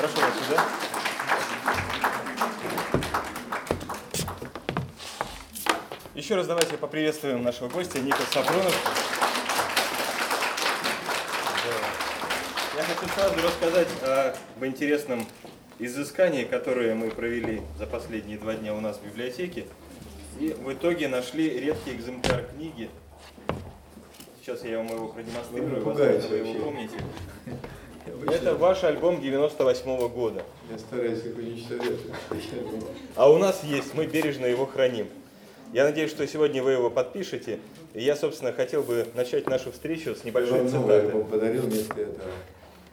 Прошу вас сюда. Еще раз давайте поприветствуем нашего гостя Ника Сапронов. Я хочу сразу рассказать об интересном изыскании, которое мы провели за последние два дня у нас в библиотеке. И в итоге нашли редкий экземпляр книги. Сейчас я вам его продемонстрирую, Вы возможно, вы его вообще. помните. Это ваш альбом 98 года. Я стараюсь их уничтожать. А у нас есть, мы бережно его храним. Я надеюсь, что сегодня вы его подпишете. И я, собственно, хотел бы начать нашу встречу с небольшой новый цитаты. подарил вместо этого.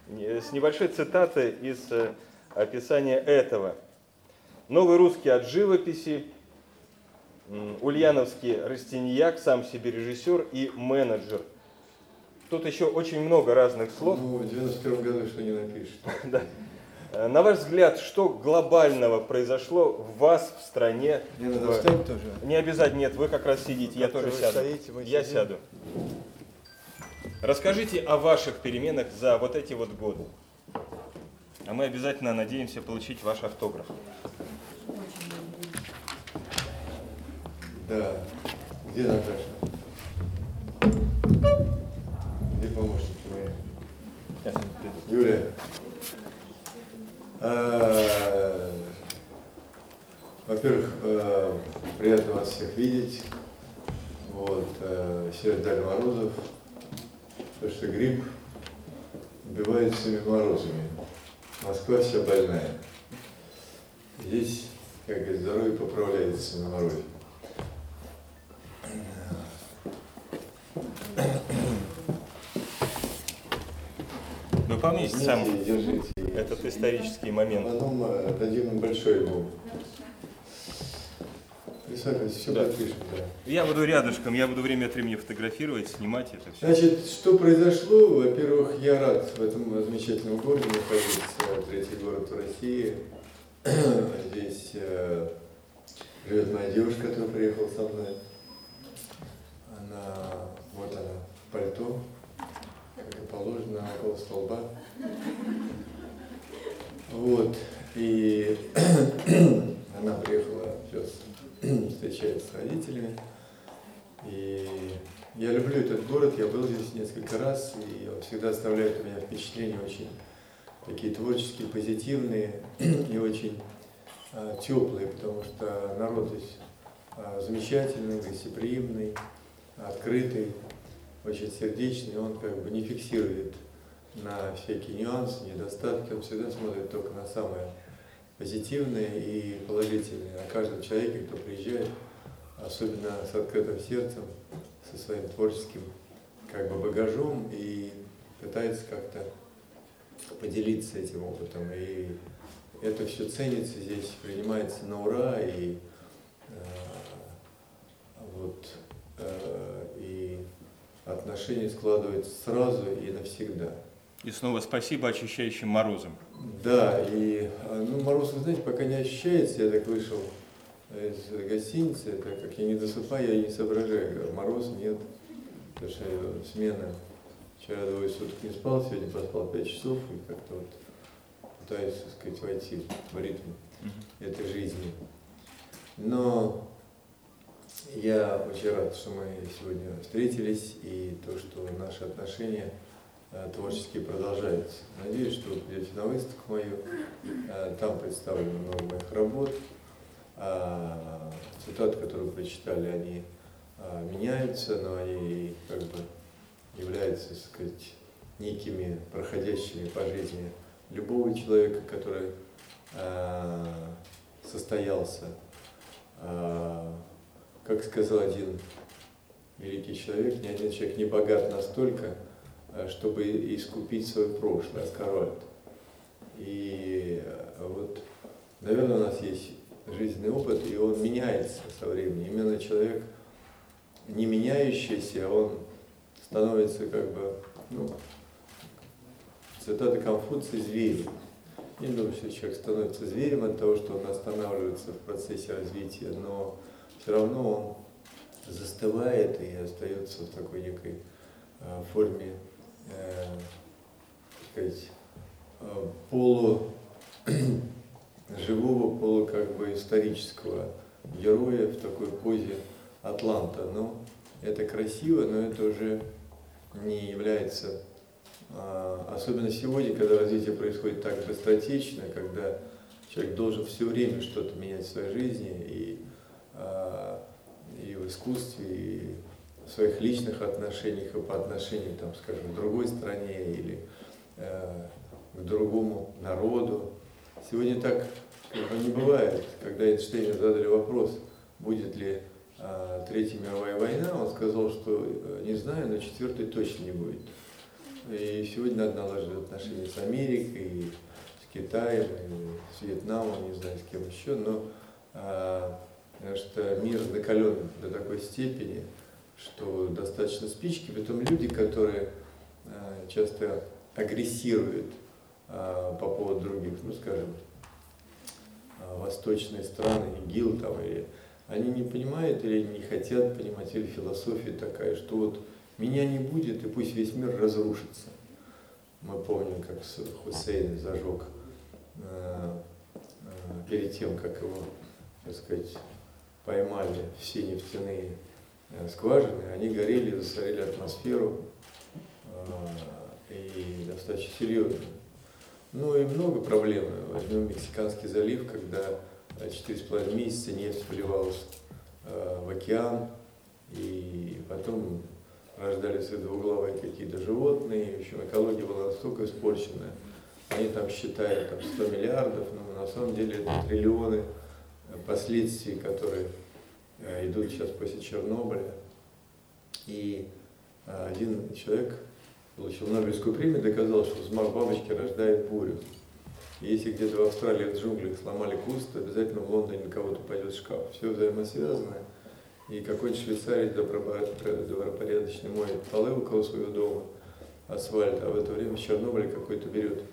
Не- С небольшой цитаты из э, описания этого. Новый русский от живописи, ульяновский Растиньяк, сам себе режиссер и менеджер. Тут еще очень много разных слов. Ну, в 91 году что не напишешь. Да. Э, На ваш взгляд, что глобального произошло в вас, в стране? Мне надо в- встать тоже. Не обязательно, нет, вы как раз сидите, я Как тоже вы сяду. стоите, я сидим. сяду. Расскажите о ваших переменах за вот эти вот годы. А мы обязательно надеемся получить ваш автограф. Да. Где Наташа? Помощники мои? А, Во-первых, э, приятно вас всех видеть. Вот, э, Серж Даль Морозов. Потому что грипп убивает всеми морозами. Москва вся больная. Здесь, как говорится, здоровье поправляется на морозе. Возьмите и держите. этот исторический момент? Потом э, дадим им большой. Присаживайтесь, все Да. подпишем, да. Я буду рядышком, я буду время от времени фотографировать, снимать это все. Значит, что произошло? Во-первых, я рад в этом замечательном городе находиться, третий город в России. Здесь э, живет моя девушка, которая приехала со мной. Она, вот она, в пальто, как и положено, около столба. Вот, и она приехала сейчас встречается с родителями. И я люблю этот город, я был здесь несколько раз, и он всегда оставляет у меня впечатления очень такие творческие, позитивные и очень а, теплые, потому что народ здесь а, замечательный, гостеприимный, открытый, очень сердечный, он как бы не фиксирует на всякие нюансы, недостатки, он всегда смотрит только на самое позитивное и положительное о каждом человеке, кто приезжает, особенно с открытым сердцем, со своим творческим как бы багажом и пытается как-то поделиться этим опытом. И это все ценится здесь, принимается на ура, и э, вот э, и отношения складываются сразу и навсегда. И снова спасибо очищающим морозом. Да, и а, ну, мороз, вы знаете, пока не ощущается, я так вышел из гостиницы, так как я не досыпаю, я не соображаю, мороз нет, потому что э, смена, вчера двое суток не спал, сегодня поспал 5 часов, и как-то вот пытаюсь, так сказать, войти в ритм этой жизни. Но я очень рад, что мы сегодня встретились, и то, что наши отношения э, творческие продолжаются. Надеюсь, что вы придете на выставку мою, э, там представлено много моих работ. А, Цитаты, которые прочитали, они а, меняются, но они как бы являются, так сказать, некими проходящими по жизни любого человека, который а, состоялся. Как сказал один великий человек, ни один человек не богат настолько, чтобы искупить свое прошлое, Оскар И а, вот, наверное, у нас есть жизненный опыт, и он меняется со временем. Именно человек, не меняющийся, он становится как бы, ну, цитата Конфуция, зверем. Не думаю, что человек становится зверем от того, что он останавливается в процессе развития, но все равно он застывает и остается в такой некой э, форме, э, сказать, э, полу живого полу как бы исторического героя в такой позе Атланта. Ну, это красиво, но это уже не является, а, особенно сегодня, когда развитие происходит так быстротечно, когда человек должен все время что-то менять в своей жизни и, а, и в искусстве, и своих личных отношениях, и по отношению, там, скажем, к другой стране или э, к другому народу. Сегодня так как бы, не бывает. Когда Эйнштейну задали вопрос, будет ли э, Третья мировая война, он сказал, что э, не знаю, но четвертой точно не будет. И сегодня надо налаживать отношения с Америкой, с Китаем, с Вьетнамом, не знаю, с кем еще, но э, что мир накален до такой степени, что достаточно спички, потом люди, которые э, часто агрессируют э, по поводу других, ну скажем, э, восточные страны, ИГИЛ там, или они не понимают или не хотят понимать, или философия такая, что вот меня не будет, и пусть весь мир разрушится. Мы помним, как Хусейн зажег перед тем, как его, так сказать, поймали все нефтяные скважины, они горели, засорили атмосферу и достаточно серьезно. Ну и много проблем. Возьмем Мексиканский залив, когда четыре с половиной месяца нефть вливалась в океан, и потом рождались двуглавые какие-то животные, в общем, экология была настолько испорчена. Они там считают там, 100 миллиардов, но на самом деле это триллионы последствий, которые э, идут сейчас после Чернобыля. И э, один человек получил Нобелевскую премию, доказал, что взмах бабочки рождает бурю. И если где-то в Австралии в джунглях сломали куст, обязательно в Лондоне кого-то пойдет шкаф. Все взаимосвязано. И какой-нибудь швейцарец добропорядочный моет полы около своего дома, асфальт, а в это время в Чернобыле какой-то берет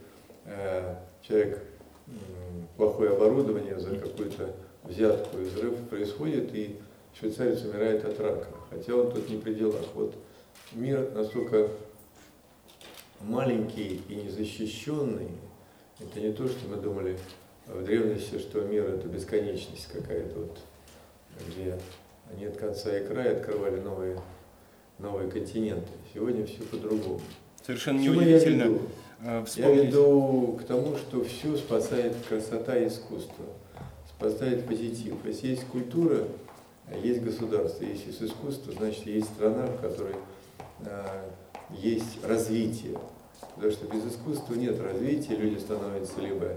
э, человек э, плохое оборудование за какую-то взятку, и взрыв происходит, и швейцарец умирает от рака. Хотя он тут не при делах. Вот мир настолько маленький и незащищенный, это не то, что мы думали в древности, что мир это бесконечность какая-то, вот, где нет конца и края, открывали новые, новые континенты. Сегодня все по-другому. Совершенно неудивительно. Я веду? Э, я веду к тому, что все спасает красота и искусство, спасает позитив. Если есть культура, есть государство, если есть искусство, значит есть страна, в которой э, есть развитие. Потому что без искусства нет развития, люди становятся либо э,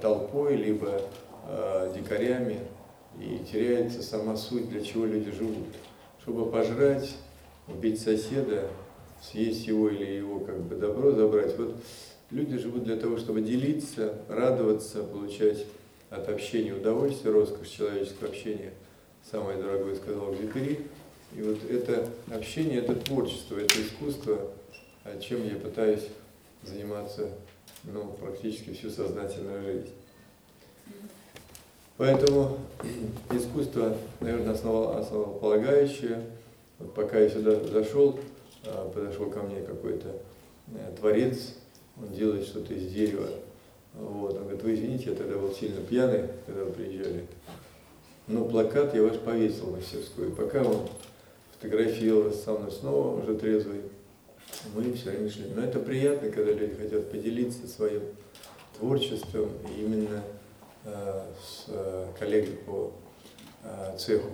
толпой, либо э, дикарями, и теряется сама суть, для чего люди живут. Чтобы пожрать, убить соседа, съесть его или его как бы добро забрать. Вот люди живут для того, чтобы делиться, радоваться, получать от общения удовольствие, роскошь человеческого общения. Самое дорогое сказал Григорий. И вот это общение, это творчество, это искусство, чем я пытаюсь заниматься ну, практически всю сознательную жизнь. Поэтому искусство, наверное, основополагающее. Вот пока я сюда зашел, а, подошел ко мне какой-то э, творец, он делает что-то из дерева. Вот. Он говорит, вы извините, я тогда был сильно пьяный, когда вы приезжали. Но плакат я ваш повесил на мастерскую. Пока он фотографировал со мной снова, уже трезвый, мы все время шли. Но это приятно, когда люди хотят поделиться своим творчеством именно Э, с э, коллегой по э, цеху.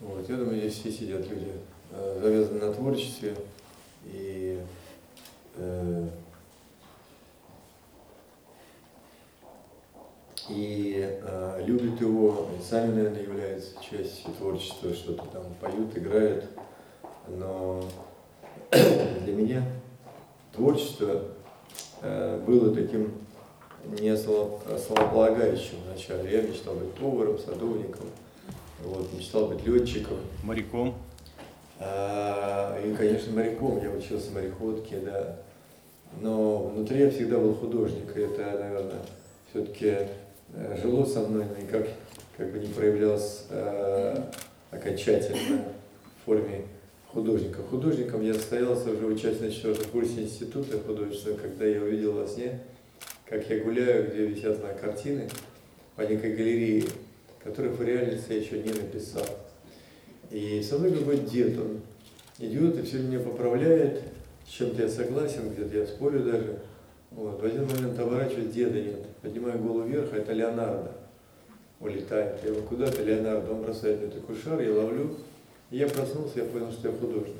Вот. Я думаю, здесь все сидят люди, завязаны на творчестве и и э, любят его, и сами, наверное, являются частью творчества, что-то там поют, играют. Но для меня творчество э, было таким не основополагающим вначале. Я мечтал быть поваром, садовником, вот, мечтал быть летчиком. Моряком. А, и, конечно, моряком. Я учился мореходке, да. Но внутри я всегда был художник. И это, наверное, все-таки э, жило со мной, но никак как бы не проявлялось э, окончательно в форме художника. Художником я состоялся уже участник на четвертом курсе института художественного, когда я увидел во сне как я гуляю, где висят на картины по некой галерее, которых в реальности я еще не написал. И со мной какой-то дед, он идет и все меня поправляет, с чем-то я согласен, где-то я спорю даже. Вот. В один момент оборачиваюсь, деда нет. Поднимаю голову вверх, а это Леонардо. Улетает. Я его куда-то, Леонардо, он бросает мне такой шар, я ловлю. И я проснулся, я понял, что я художник.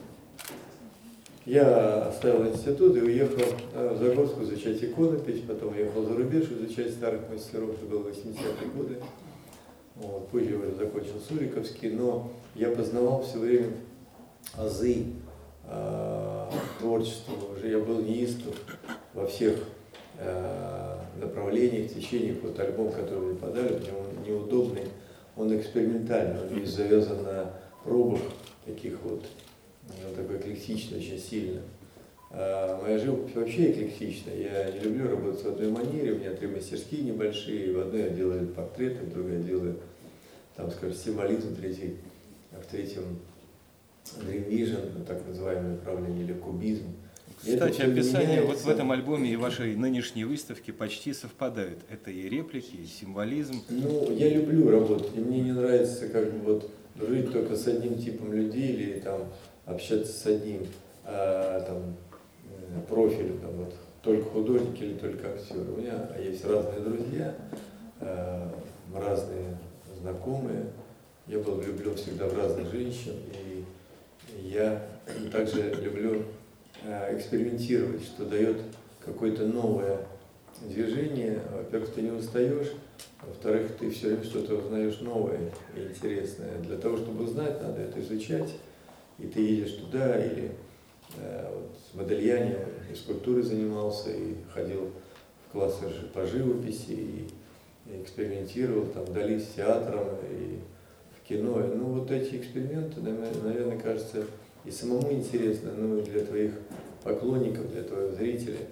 Я оставил институт и уехал э, в Загорску изучать иконопись, потом уехал за рубеж изучать старых мастеров, это было 80-е годы. Вот, позже уже закончил Суриковский, но я познавал все время азы э, творчества, уже я был неистов во всех э, направлениях, течениях. Вот альбом, который мне подали, причем он неудобный, он экспериментальный, он весь завязан на пробах таких вот, он такой эклектичный очень сильно. А моя живопись вообще эклектичная. Я не люблю работать в одной манере. У меня три мастерские небольшие. В одной я делаю портреты, в другой я делаю, там, скажем, символизм, третий, в третьем Dream Vision, так называемое направление, или кубизм. Кстати, описание вот в этом альбоме и вашей нынешней выставке почти совпадают. Это и реплики, и символизм. Ну, я люблю работать, и мне не нравится как бы вот жить только с одним типом людей или там общаться с одним а, там, э, профилем, там, вот, только художник или только актер. У меня есть разные друзья, а, разные знакомые. Я был влюблен всегда в разных женщин, и я также люблю экспериментировать, что дает какое-то новое движение. Во-первых, ты не устаешь, во-вторых, ты все время что-то узнаешь новое и интересное. Для того, чтобы узнать, надо это изучать и ты едешь туда, или э, вот, в Модельяне и скульптурой занимался, и ходил в классы по живописи, и, и экспериментировал там вдали с театром, и в кино. Ну вот эти эксперименты, наверное, кажется, и самому интересно, ну и для твоих поклонников, для твоих зрителей,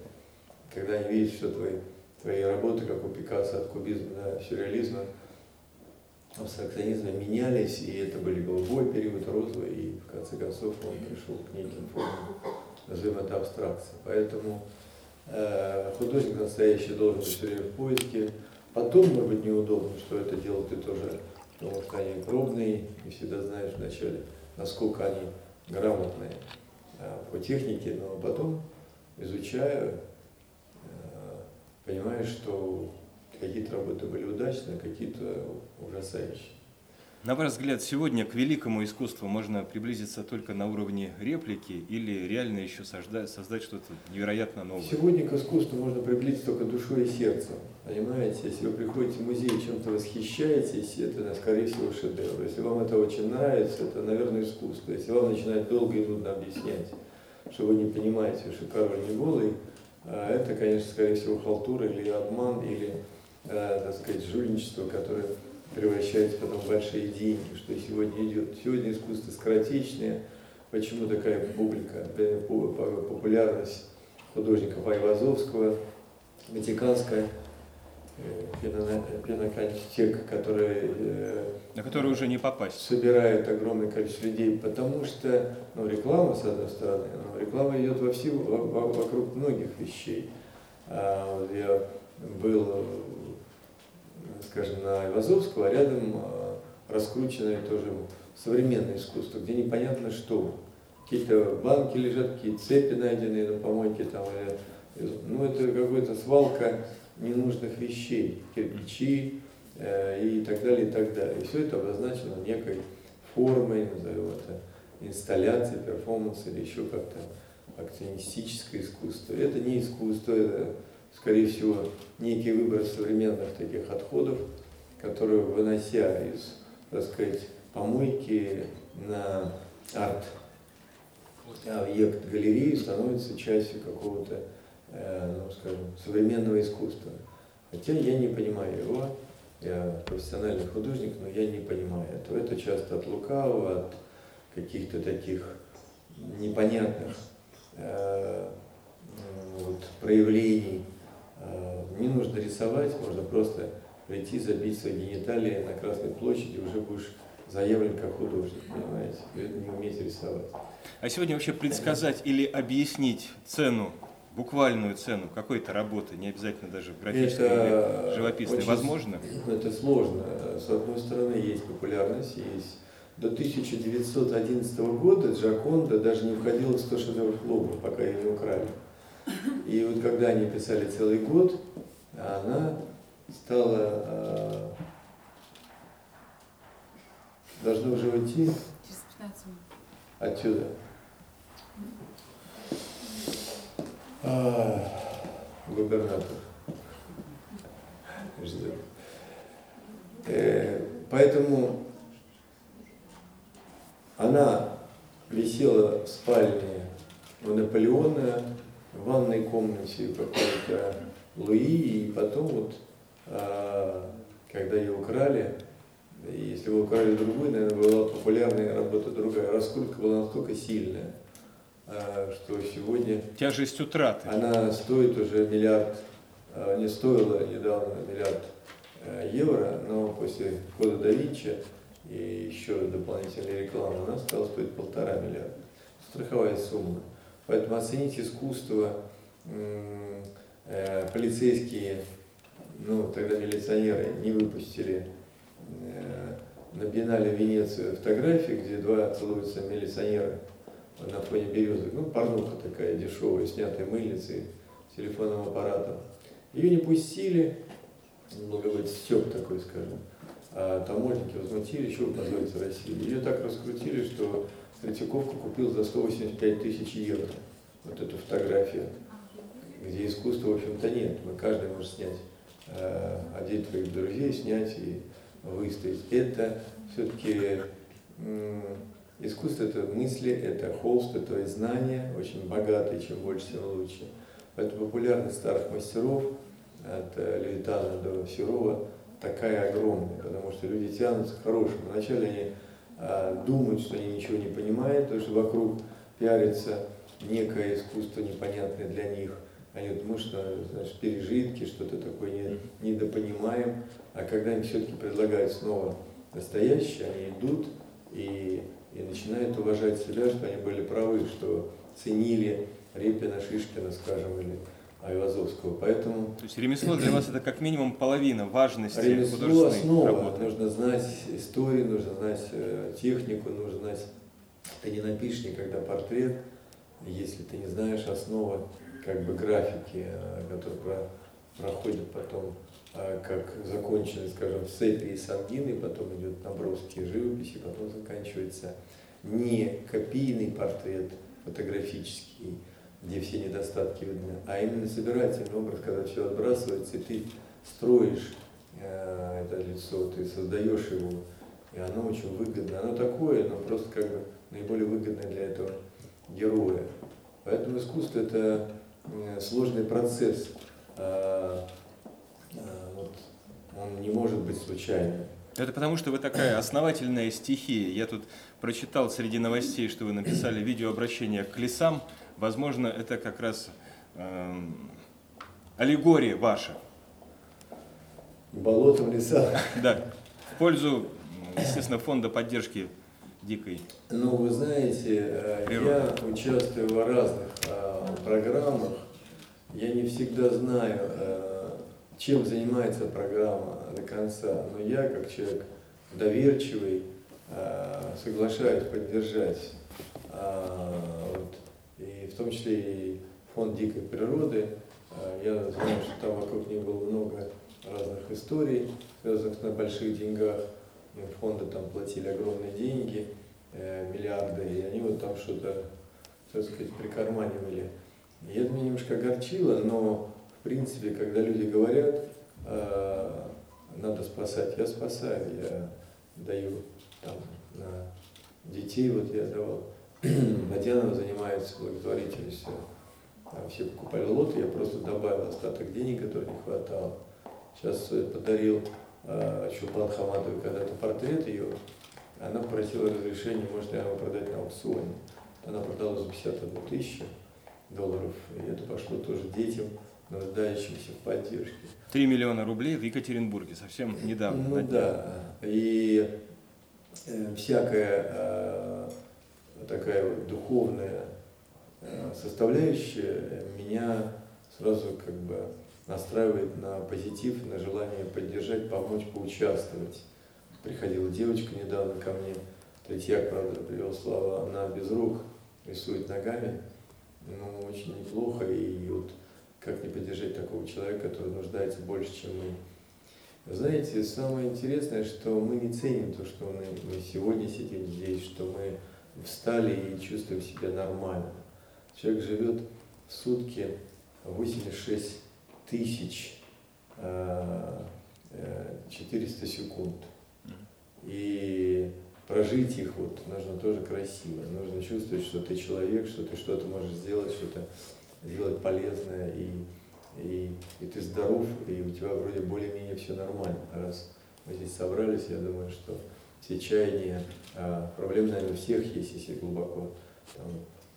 когда они видят, что твои, твои работы, как у Пикассо, от кубизма до сюрреализма, абстракционизма менялись, и это были голубой период, розовый, и в конце концов он пришел к неким формам, назовем это абстракция. Поэтому э, художник настоящий должен все время в поиске. Потом, может быть, неудобно, что это дело ты тоже, потому что они пробные, и всегда знаешь вначале, насколько они грамотные э, по технике, но потом, изучая, э, понимаешь, что Какие-то работы были удачные, какие-то ужасающие. На ваш взгляд, сегодня к великому искусству можно приблизиться только на уровне реплики или реально еще создать, создать что-то невероятно новое? Сегодня к искусству можно приблизиться только душой и сердцем. Понимаете, если вы приходите в музей и чем-то восхищаетесь, это, скорее всего, шедевр. Если вам это очень нравится, это, наверное, искусство. Если вам начинает долго и нудно объяснять, что вы не понимаете, что король не голый, а это, конечно, скорее всего, халтура или обман, или э, так сказать, жульничество, которое превращается потом в большие деньги, что сегодня идет. Сегодня искусство скоротечное. Почему такая публика, популярность художников Айвазовского, Ватиканская э, пеноконтек, которая э, на которую уже не попасть. Собирает огромное количество людей, потому что ну, реклама, с одной стороны, но реклама идет во всю, вокруг многих вещей. А, я был скажем, на Ивазовского, а рядом а, раскрученное тоже современное искусство, где непонятно что. Какие-то банки лежат, какие-то цепи найденные на помойке, там, ну это какая-то свалка ненужных вещей, кирпичи э, и так далее, и так далее. И все это обозначено некой формой, назовем это инсталляцией, перформанс или еще как-то акционистическое искусство. Это не искусство, это скорее всего, некий выбор современных таких отходов, которые, вынося из, так сказать, помойки на арт объект галереи, становится частью какого-то, э, ну, скажем, современного искусства. Хотя я не понимаю его, я профессиональный художник, но я не понимаю этого. Это часто от лукавого, от каких-то таких непонятных э, вот, проявлений не нужно рисовать, можно просто прийти, забить свои гениталии на Красной площади, уже будешь заявлен как художник, понимаете? Вы не умеете рисовать. А сегодня вообще предсказать или объяснить цену буквальную цену какой-то работы, не обязательно даже графической это или живописной, очень, возможно? Это сложно. С одной стороны, есть популярность, есть до 1911 года Джаконда даже не входила в 100 шедевров Лувра, пока ее не украли. И вот когда они писали целый год, она стала... Э, должна уже уйти. Через 15 минут. Отсюда. А, губернатор. Э, поэтому она висела в спальне у Наполеона, в ванной комнате какой-то Луи, и потом вот, а, когда ее украли, если вы украли другую, наверное, была популярная работа другая, раскрутка была настолько сильная, а, что сегодня... Тяжесть утраты. Она стоит уже миллиард, а, не стоила недавно миллиард евро, но после кода да Винчи и еще дополнительной рекламы, она стала стоить полтора миллиарда. Страховая сумма. Поэтому оценить искусство, э, полицейские, ну, тогда милиционеры не выпустили э, на биеннале Венеции фотографии, где два целуются милиционера на фоне березы. Ну, порнуха такая дешевая, снятая мыльницей, телефонным аппаратом. Ее не пустили, много быть степ такой, скажем а таможенники возмутили, еще вы позорите Россию. Ее так раскрутили, что Третьяковка купил за 185 тысяч евро вот эту фотографию, где искусства, в общем-то, нет. Мы каждый может снять, э, одеть твоих друзей, снять и выставить. Это все-таки искусство, это мысли, это холст, это знания, очень богатые, чем больше, тем лучше. Поэтому популярность старых мастеров, от Левитана до Серова, такая огромная, потому что люди тянутся к хорошему. Вначале они а, думают, что они ничего не понимают, потому что вокруг пиарится некое искусство непонятное для них. Они думают, что значит, пережитки, что-то такое не, недопонимаем. А когда им все-таки предлагают снова настоящее, они идут и, и начинают уважать себя, что они были правы, что ценили Репина, Шишкина, скажем, или Айвазовского. Поэтому... То есть ремесло для вас это как минимум половина важности ремесло художественной основа. работы. Нужно знать историю, нужно знать э, технику, нужно знать... Ты не напишешь никогда портрет, если ты не знаешь основы как бы графики, э, которые про, проходят потом э, как закончены, скажем, в сепии и сангины, потом идет наброски живописи, потом заканчивается не копийный портрет фотографический, где все недостатки видны, а именно собирательный образ, когда все отбрасывается, и ты строишь э, это лицо, ты создаешь его, и оно очень выгодно. Оно такое, но просто как бы наиболее выгодное для этого героя. Поэтому искусство это э, сложный процесс. Э, э, вот, он не может быть случайным. Это потому, что вы такая основательная стихия. Я тут прочитал среди новостей, что вы написали видеообращение к лесам. Возможно, это как раз э, аллегория ваша. Болото в лесах. Да. В пользу, естественно, фонда поддержки дикой. Ну, вы знаете, э, природы. я участвую в разных э, программах. Я не всегда знаю, э, чем занимается программа до конца, но я, как человек доверчивый, э, соглашаюсь поддержать э, том числе и фонд дикой природы. А, я знаю, что там вокруг них было много разных историй, связанных на больших деньгах. Фонды там платили огромные деньги, э, миллиарды, и они вот там что-то, так сказать, прикарманивали. И это меня немножко огорчило, но в принципе, когда люди говорят, а, надо спасать, я спасаю, я даю там на детей, вот я давал Татьяна занимается благотворительностью. Там все покупали лоты, я просто добавил остаток денег, который не хватало. Сейчас подарил э, Чулпан Хаматовой когда-то портрет ее. Она просила разрешения, может она его продать на аукционе. Она продала за 51 тысячу долларов, и это пошло тоже детям, нуждающимся в поддержке. 3 миллиона рублей в Екатеринбурге, совсем недавно. Ну да, и э, всякое э, такая вот духовная э, составляющая меня сразу как бы настраивает на позитив, на желание поддержать, помочь, поучаствовать. Приходила девочка недавно ко мне, Третьяк, правда, привел слова, она без рук, рисует ногами, ну, очень неплохо, и вот как не поддержать такого человека, который нуждается больше, чем мы. Знаете, самое интересное, что мы не ценим то, что мы, мы сегодня сидим здесь, что мы встали и чувствуем себя нормально. Человек живет в сутки 86 тысяч 400 э, э, секунд. И прожить их вот нужно тоже красиво. Нужно чувствовать, что ты человек, что ты что-то можешь сделать, что-то сделать полезное, и, и, и ты здоров, и у тебя вроде более-менее все нормально. Раз мы здесь собрались, я думаю, что все чаяния, а проблем, наверное, у всех есть, если глубоко там,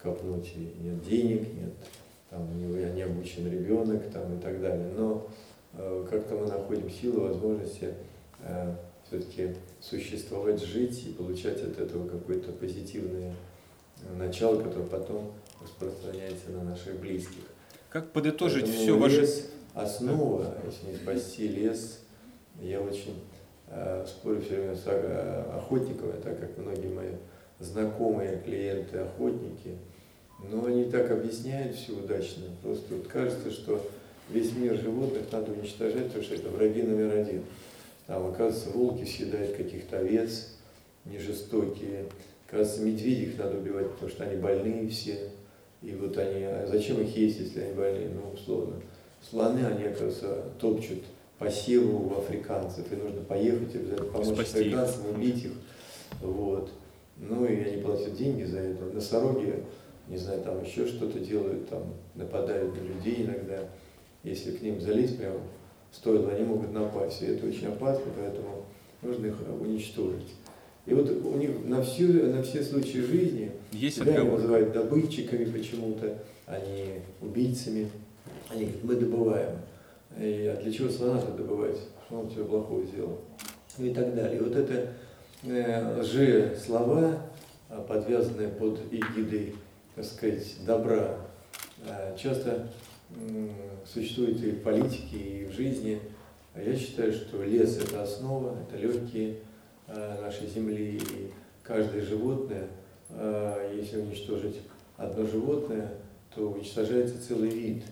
копнуть, и нет денег, нет, там, я не обучен ребенок там, и так далее. Но э, как-то мы находим силы, возможности э, все-таки существовать, жить и получать от этого какое-то позитивное начало, которое потом распространяется на наших близких. Как подытожить Поэтому все ваше... Лес основа, если не спасти лес, я очень спорю все время с э, охотниками, так как многие мои знакомые клиенты охотники, но они так объясняют все удачно. Просто вот кажется, что весь мир животных надо уничтожать, потому что это враги номер один. Там, оказывается, волки съедают каких-то овец, не жестокие. Оказывается, медведей надо убивать, потому что они больные все. И вот они, а зачем их есть, если они больные? Ну, условно. Слоны, они, оказывается, топчут по севу у африканцев, и нужно поехать, обязательно помочь Спасти африканцам, их. убить их. Вот. Ну, и они платят деньги за это. Носороги, не знаю, там еще что-то делают, там нападают на людей иногда. Если к ним залезть прямо стоило, они могут напасть. И это очень опасно, поэтому нужно их уничтожить. И вот у них на, всю, на все случаи жизни Есть себя они называют добытчиками почему-то, а не убийцами. Они говорят, мы добываем. И, а для чего слона-то добывать? Что он тебе плохого сделал? И так далее. И вот это э, слова, а, подвязанные под эгидой, так сказать, добра, э, часто существует и в политике, и в жизни. А я считаю, что лес – это основа, это легкие э, нашей земли, и каждое животное, э, если уничтожить одно животное, то уничтожается целый вид.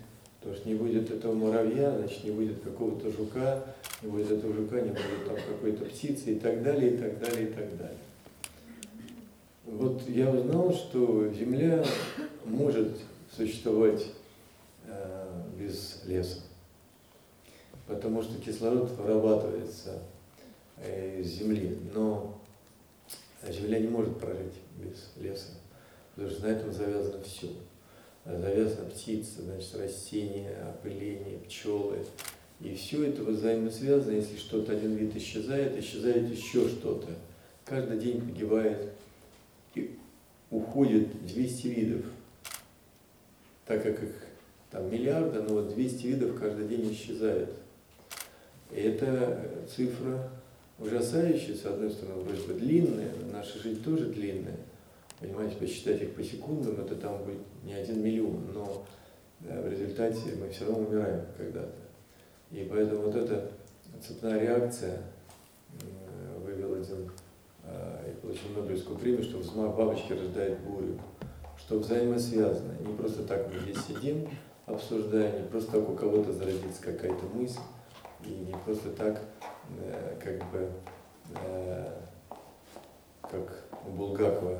Потому что не будет этого муравья, значит, не будет какого-то жука, не будет этого жука, не будет там какой-то птицы и так далее, и так далее, и так далее. Вот я узнал, что Земля может существовать Э, без леса. Потому что кислород вырабатывается э, из земли, но земля не может прожить без леса, потому что на этом завязано все. Завязана птица, значит, растения, опыление, пчелы. И все это взаимосвязано, если что-то один вид исчезает, исчезает еще что-то. Каждый день погибает и уходит 200 видов, так как их там миллиарда, но вот 200 видов каждый день исчезает. И это цифра ужасающая, с одной стороны, вроде бы длинная, наша жизнь тоже длинная. Понимаете, посчитать их по секундам, это там будет не один миллион, но да, в результате мы все равно умираем когда-то. И поэтому вот эта цепная реакция вывел один а, и получил Нобелевскую премию, что взмах бабочки рождает бурю, что взаимосвязано. Не просто так мы здесь сидим, обсуждая, не просто так у кого-то зародится какая-то мысль, и не просто так, э, как бы, э, как у Булгакова,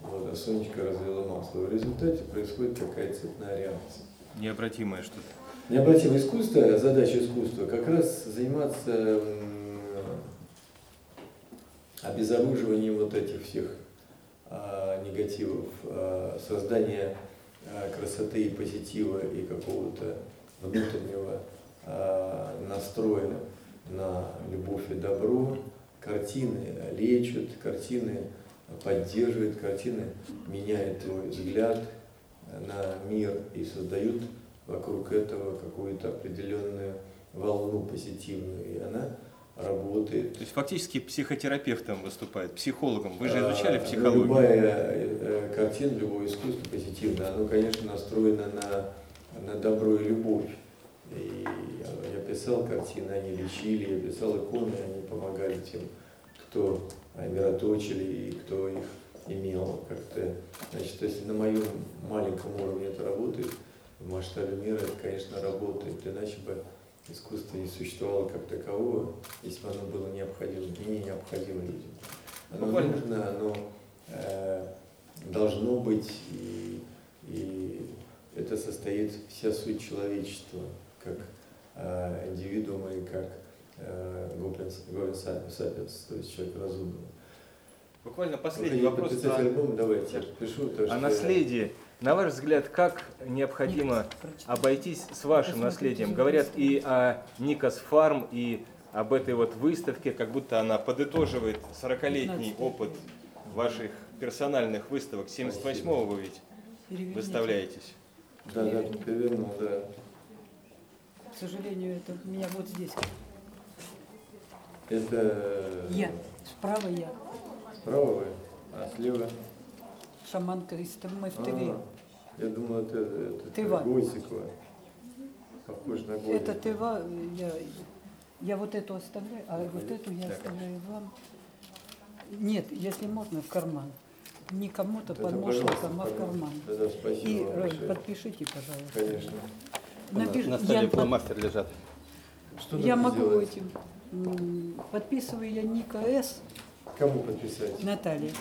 вот, а Сонечка развела масло. В результате происходит какая-то цепная реакция. Необратимое что-то. Необратимое искусство, задача искусства, как раз заниматься обезоруживанием вот этих всех а, негативов, а, создания Э, красоты и позитива и какого-то внутреннего э, настроя на любовь и добро. Картины лечат, картины поддерживают, картины меняют твой взгляд на мир и создают вокруг этого какую-то определенную волну позитивную. И она работает. То есть фактически психотерапевтом выступает, психологом. Вы же изучали а, психологию. Любая э, картина, любое искусство позитивное, оно, конечно, настроено на на добро и любовь. И я писал картины, они лечили, я писал иконы, они помогали тем, кто мироточили и кто их имел как-то. Значит, если на моем маленьком уровне это работает, в масштабе мира это, конечно, работает, иначе бы искусство не существовало как такового, если бы оно было необходимо не необходимо людям. Оно Буквально. нужно, оно э, должно быть, и, и это состоит вся суть человечества, как э, индивидуума и как э, говен сапиенс, то есть человек разумный. Буквально последний Вы вопрос подписать о, альбом? Давайте, я пишу. то, о что я- наследии. На ваш взгляд, как необходимо обойтись с вашим наследием? Говорят и о Никос Фарм, и об этой вот выставке, как будто она подытоживает 40-летний опыт ваших персональных выставок. 78-го вы ведь выставляетесь. Да, да, перевернул, да. К сожалению, это у меня вот здесь. Это Я. Справа я. справа вы, а слева? Шаманка из в А, я думал, это, это Тыва. Гойсикова. Похож на Гойсикова. Это Тыва, я, я вот эту оставляю, а вот эту я Так. оставляю вам. Нет, если можно, в карман. Не кому-то подмошникам, пожалуйста, а в карман. Да-да, спасибо И вам большое. подпишите, пожалуйста. Конечно. Напиш- На я, столе под- фломастер лежат. Что я могу сделать? этим. Подписываю я Ника С. Кому подписать? Наталья.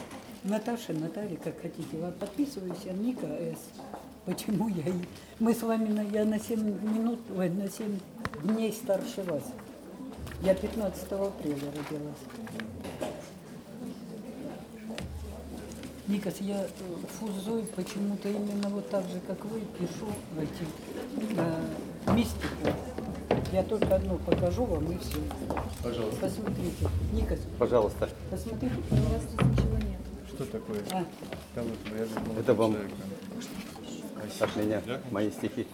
Наташа, Наталья, как хотите. Вам подписываюсь, я Ника С. Почему я? Мы с вами, на, я на 7 минут, ой, на 7 дней старше вас. Я 15 апреля родилась. Никас, я э, фузой почему-то именно вот так же, как вы, пишу эти, э, мистику. Я только одну покажу вам и все. Пожалуйста. Посмотрите. Никас, Пожалуйста. посмотрите. Что такое? А, вот, я молодой Это вам человек. от меня мои стихи.